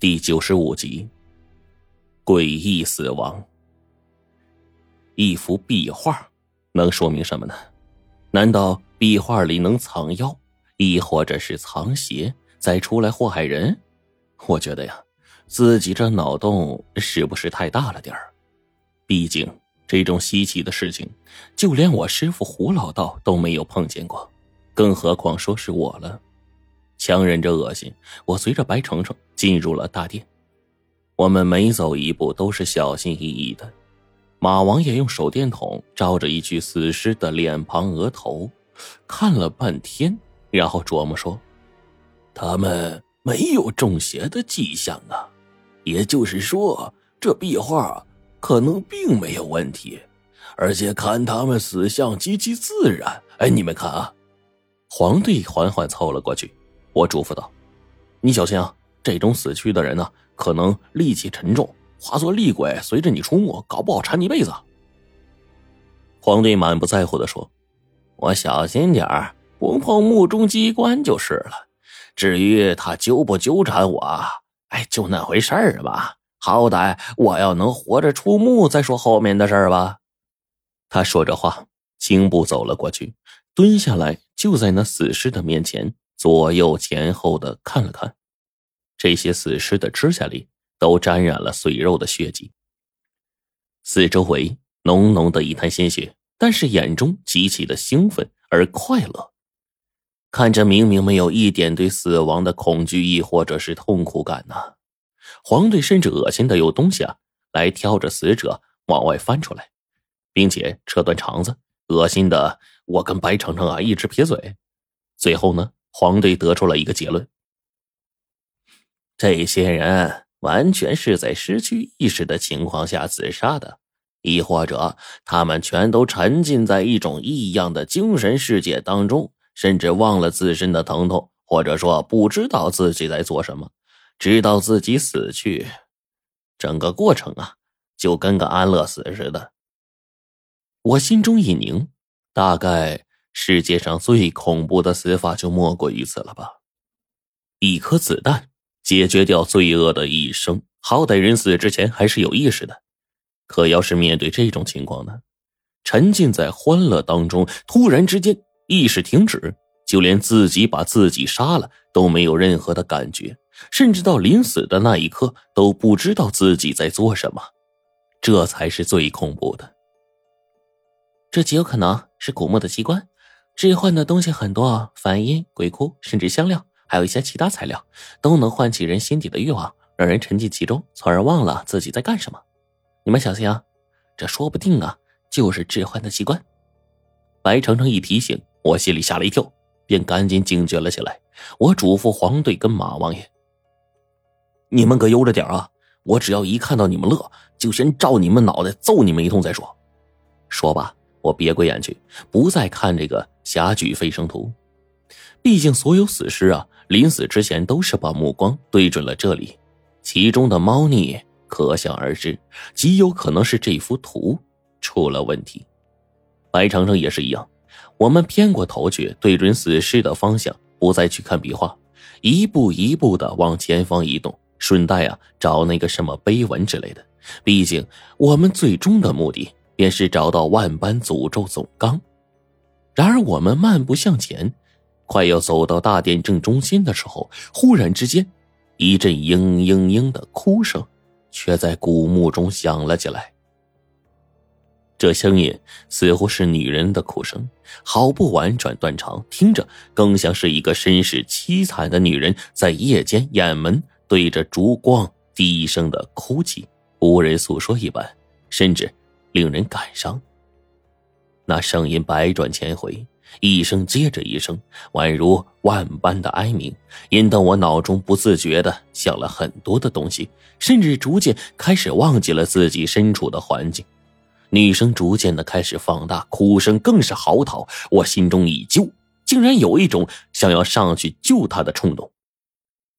第九十五集，诡异死亡。一幅壁画能说明什么呢？难道壁画里能藏妖，亦或者是藏邪，再出来祸害人？我觉得呀，自己这脑洞是不是太大了点儿？毕竟这种稀奇的事情，就连我师傅胡老道都没有碰见过，更何况说是我了。强忍着恶心，我随着白程程进入了大殿。我们每走一步都是小心翼翼的。马王爷用手电筒照着一具死尸的脸庞、额头，看了半天，然后琢磨说：“他们没有中邪的迹象啊，也就是说，这壁画可能并没有问题，而且看他们死相极其自然。哎，你们看啊！”皇帝缓缓凑了过去。我嘱咐道：“你小心啊！这种死去的人呢，可能戾气沉重，化作厉鬼随着你出没，搞不好缠你一辈子。”皇帝满不在乎的说：“我小心点儿，不碰墓中机关就是了。至于他纠不纠缠我，哎，就那回事儿吧。好歹我要能活着出墓，再说后面的事儿吧。”他说着话，轻步走了过去，蹲下来，就在那死尸的面前。左右前后的看了看，这些死尸的指甲里都沾染了碎肉的血迹。四周围浓浓的一滩鲜血，但是眼中极其的兴奋而快乐，看着明明没有一点对死亡的恐惧亦或者是痛苦感呢。黄队甚至恶心的有东西啊来挑着死者往外翻出来，并且扯断肠子，恶心的我跟白程程啊一直撇嘴。最后呢。黄队得出了一个结论：这些人完全是在失去意识的情况下自杀的，亦或者他们全都沉浸在一种异样的精神世界当中，甚至忘了自身的疼痛，或者说不知道自己在做什么，直到自己死去。整个过程啊，就跟个安乐死似的。我心中一凝，大概。世界上最恐怖的死法就莫过于此了吧？一颗子弹解决掉罪恶的一生，好歹人死之前还是有意识的。可要是面对这种情况呢？沉浸在欢乐当中，突然之间意识停止，就连自己把自己杀了都没有任何的感觉，甚至到临死的那一刻都不知道自己在做什么，这才是最恐怖的。这极有可能是古墓的机关。置换的东西很多，梵音、鬼哭，甚至香料，还有一些其他材料，都能唤起人心底的欲望，让人沉浸其中，从而忘了自己在干什么。你们小心啊，这说不定啊，就是置换的机关。白程程一提醒，我心里吓了一跳，便赶紧警觉了起来。我嘱咐黄队跟马王爷：“你们可悠着点啊！我只要一看到你们乐，就先照你们脑袋揍你们一通再说。”说罢。我别过眼去，不再看这个侠举飞升图。毕竟所有死尸啊，临死之前都是把目光对准了这里，其中的猫腻可想而知，极有可能是这幅图出了问题。白程程也是一样，我们偏过头去，对准死尸的方向，不再去看笔画，一步一步的往前方移动，顺带啊找那个什么碑文之类的。毕竟我们最终的目的。便是找到万般诅咒总纲。然而，我们漫步向前，快要走到大殿正中心的时候，忽然之间，一阵嘤嘤嘤的哭声，却在古墓中响了起来。这声音似乎是女人的哭声，好不婉转断肠，听着更像是一个身世凄惨的女人在夜间掩门对着烛光低声的哭泣，无人诉说一般，甚至。令人感伤。那声音百转千回，一声接着一声，宛如万般的哀鸣，引得我脑中不自觉的想了很多的东西，甚至逐渐开始忘记了自己身处的环境。女声逐渐的开始放大，哭声更是嚎啕。我心中一揪，竟然有一种想要上去救她的冲动。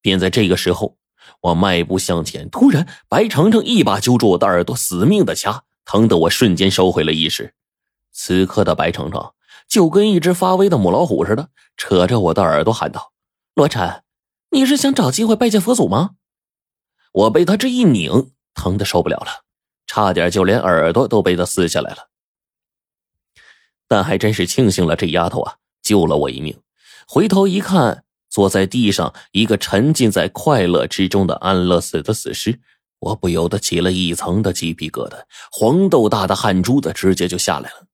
便在这个时候，我迈步向前，突然白程程一把揪住我的耳朵，死命的掐。疼得我瞬间收回了意识，此刻的白程程就跟一只发威的母老虎似的，扯着我的耳朵喊道：“罗晨，你是想找机会拜见佛祖吗？”我被他这一拧，疼的受不了了，差点就连耳朵都被他撕下来了。但还真是庆幸了，这丫头啊，救了我一命。回头一看，坐在地上一个沉浸在快乐之中的安乐死的死尸，我不由得起了一层的鸡皮疙瘩，黄豆大的汗珠子直接就下来了。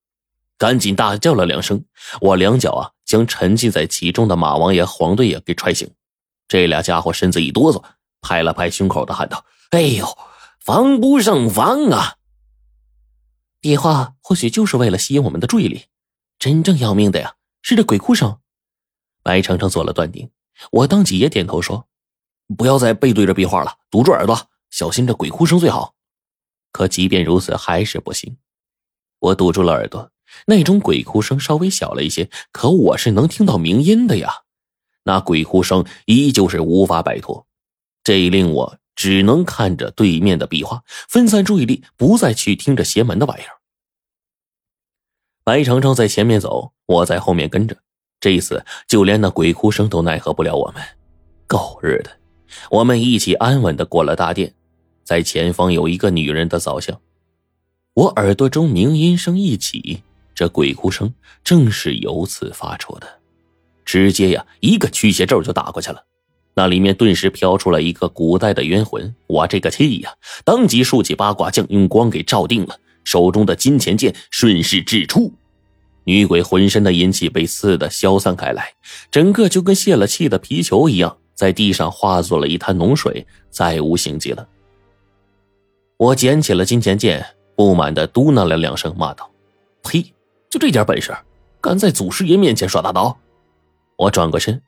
赶紧大叫了两声，我两脚啊将沉浸在其中的马王爷、黄队爷给踹醒。这俩家伙身子一哆嗦，拍了拍胸口的喊道：“哎呦，防不胜防啊！”比划或许就是为了吸引我们的注意力，真正要命的呀是这鬼哭声。白程程做了断定，我当即也点头说：“不要再背对着壁画了，堵住耳朵，小心这鬼哭声最好。”可即便如此，还是不行。我堵住了耳朵，那种鬼哭声稍微小了一些，可我是能听到鸣音的呀。那鬼哭声依旧是无法摆脱，这令我只能看着对面的壁画，分散注意力，不再去听着邪门的玩意儿。白程程在前面走，我在后面跟着。这一次，就连那鬼哭声都奈何不了我们。狗日的！我们一起安稳的过了大殿，在前方有一个女人的造像。我耳朵中鸣音声一起，这鬼哭声正是由此发出的。直接呀，一个驱邪咒就打过去了。那里面顿时飘出了一个古代的冤魂。我这个气呀，当即竖起八卦镜，用光给照定了。手中的金钱剑顺势掷出。女鬼浑身的阴气被刺的消散开来，整个就跟泄了气的皮球一样，在地上化作了一滩脓水，再无形迹了。我捡起了金钱剑，不满的嘟囔了两声，骂道：“呸！就这点本事，敢在祖师爷面前耍大刀！”我转过身，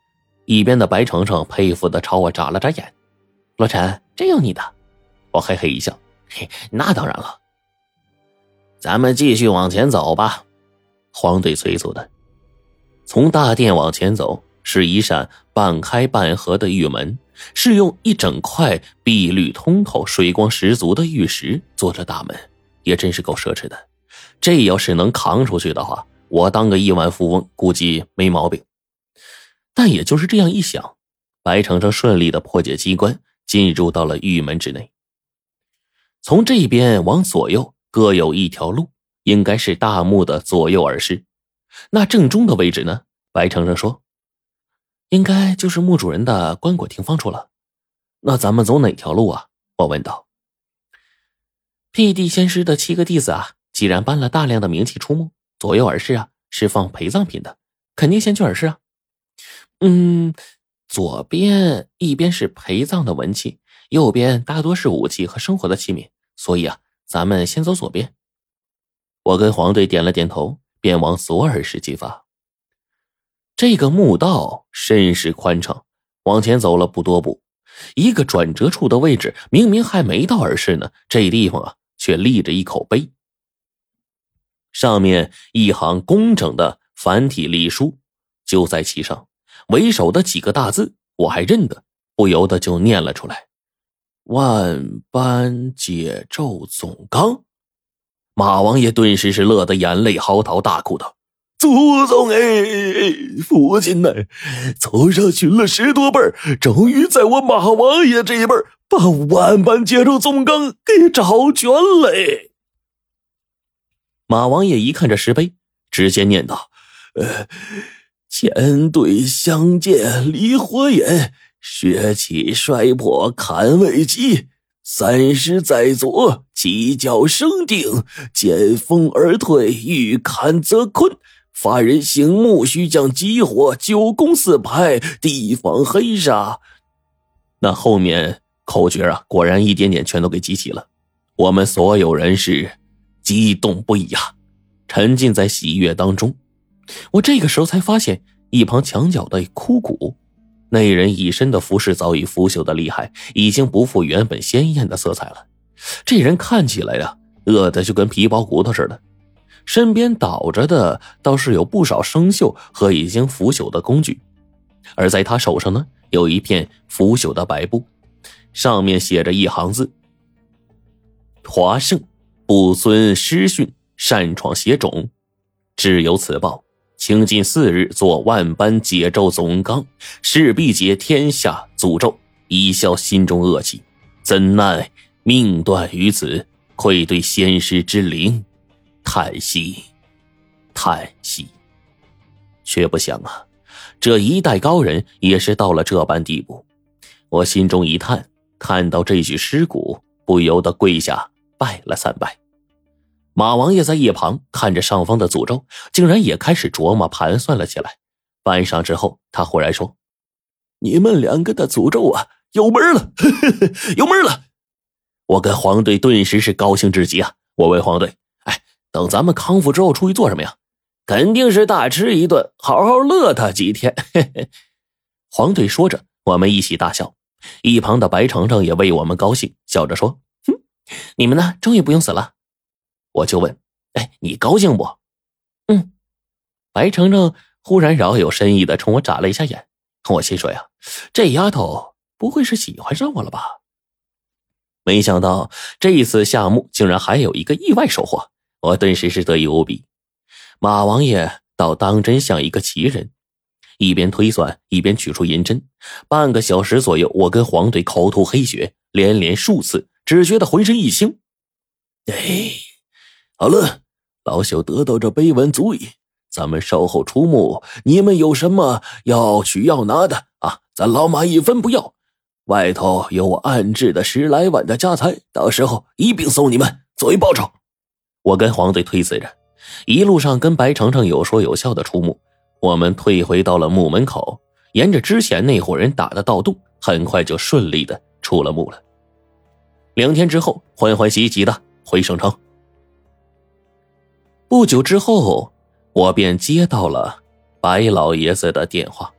一边的白程程佩服的朝我眨了眨眼：“罗晨，真有你的！”我嘿嘿一笑：“嘿，那当然了。”咱们继续往前走吧。黄队催促的，从大殿往前走，是一扇半开半合的玉门，是用一整块碧绿通透、水光十足的玉石做着大门，也真是够奢侈的。这要是能扛出去的话，我当个亿万富翁估计没毛病。但也就是这样一想，白程程顺利的破解机关，进入到了玉门之内。从这边往左右各有一条路。应该是大墓的左右耳室，那正中的位置呢？白程程说：“应该就是墓主人的棺椁停放处了。”那咱们走哪条路啊？我问道。辟地仙师的七个弟子啊，既然搬了大量的冥器出墓，左右耳室啊是放陪葬品的，肯定先去耳室啊。嗯，左边一边是陪葬的文器，右边大多是武器和生活的器皿，所以啊，咱们先走左边。我跟黄队点了点头，便往左耳室进发。这个墓道甚是宽敞，往前走了不多步，一个转折处的位置，明明还没到耳室呢，这地方啊，却立着一口碑，上面一行工整的繁体隶书就在其上，为首的几个大字我还认得，不由得就念了出来：“万般解咒总纲。”马王爷顿时是乐得眼泪嚎啕大哭道：“祖宗哎，父亲呢？走上寻了十多辈终于在我马王爷这一辈儿把万般解咒总纲给找全了。”马王爷一看这石碑，直接念道：“呃，前对相见离火眼，血气衰破坎未及。”三师在左，犄角生定；见风而退，欲坎则困。发人醒目，须将急火九宫四排，地方黑煞。那后面口诀啊，果然一点点全都给集齐了。我们所有人是激动不已啊，沉浸在喜悦当中。我这个时候才发现，一旁墙角的枯骨。那人一身的服饰早已腐朽的厉害，已经不复原本鲜艳的色彩了。这人看起来呀，饿的就跟皮包骨头似的。身边倒着的倒是有不少生锈和已经腐朽的工具，而在他手上呢，有一片腐朽的白布，上面写着一行字：“华圣，不遵师训，擅闯邪种，只有此报。”清近四日，做万般解咒总纲，势必解天下诅咒，以消心中恶气。怎奈命断于此，愧对先师之灵，叹息，叹息。却不想啊，这一代高人也是到了这般地步。我心中一叹，看到这具尸骨，不由得跪下拜了三拜。马王爷在一旁看着上方的诅咒，竟然也开始琢磨盘算了起来。半晌之后，他忽然说：“你们两个的诅咒啊，有门了，有门了！”我跟黄队顿时是高兴至极啊！我问黄队：“，等咱们康复之后出去做什么呀？”肯定是大吃一顿，好好乐他几天。嘿嘿。黄队说着，我们一起大笑。一旁的白程程也为我们高兴，笑着说：“哼，你们呢，终于不用死了。”我就问：“哎，你高兴不？”嗯。白程程忽然饶有深意的冲我眨了一下眼。我心说呀，这丫头不会是喜欢上我了吧？没想到这一次夏目竟然还有一个意外收获，我顿时是得意无比。马王爷倒当真像一个奇人，一边推算一边取出银针。半个小时左右，我跟黄队口吐黑血，连连数次，只觉得浑身一轻。哎，好了，老朽得到这碑文足矣，咱们稍后出墓，你们有什么要取要拿的啊？咱老马一分不要。外头有我暗置的十来万的家财，到时候一并送你们作为报酬。我跟黄队推辞着。一路上跟白程程有说有笑的出墓，我们退回到了墓门口，沿着之前那伙人打的盗洞，很快就顺利的出了墓了。两天之后，欢欢喜喜的回省城。不久之后，我便接到了白老爷子的电话：“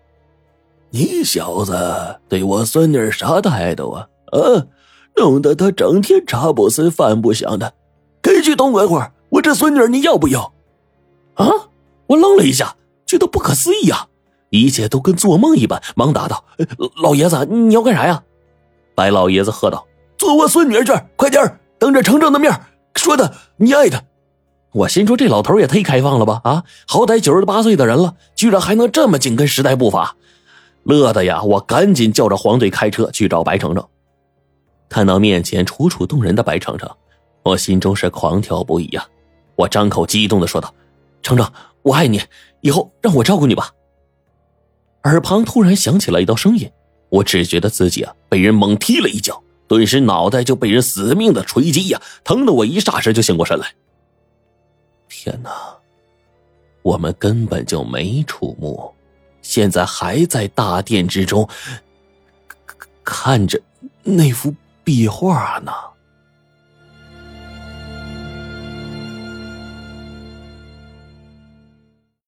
你小子对我孙女啥态度啊？啊，弄得他整天茶不思饭不想的，赶去东莞会儿。”我这孙女你要不要？啊！我愣了一下，觉得不可思议啊！一切都跟做梦一般，忙答道：“老爷子，你要干啥呀？”白老爷子喝道：“做我孙女这儿，快点当着程程的面说的你爱他。”我心说这老头也忒开放了吧？啊，好歹九十八岁的人了，居然还能这么紧跟时代步伐，乐的呀！我赶紧叫着黄队开车去找白程程。看到面前楚楚动人的白程程，我心中是狂跳不已呀！我张口激动的说道：“程程，我爱你，以后让我照顾你吧。”耳旁突然响起了一道声音，我只觉得自己啊被人猛踢了一脚，顿时脑袋就被人死命的锤击呀，疼得我一霎时就醒过神来。天哪，我们根本就没出墓，现在还在大殿之中看着那幅壁画呢。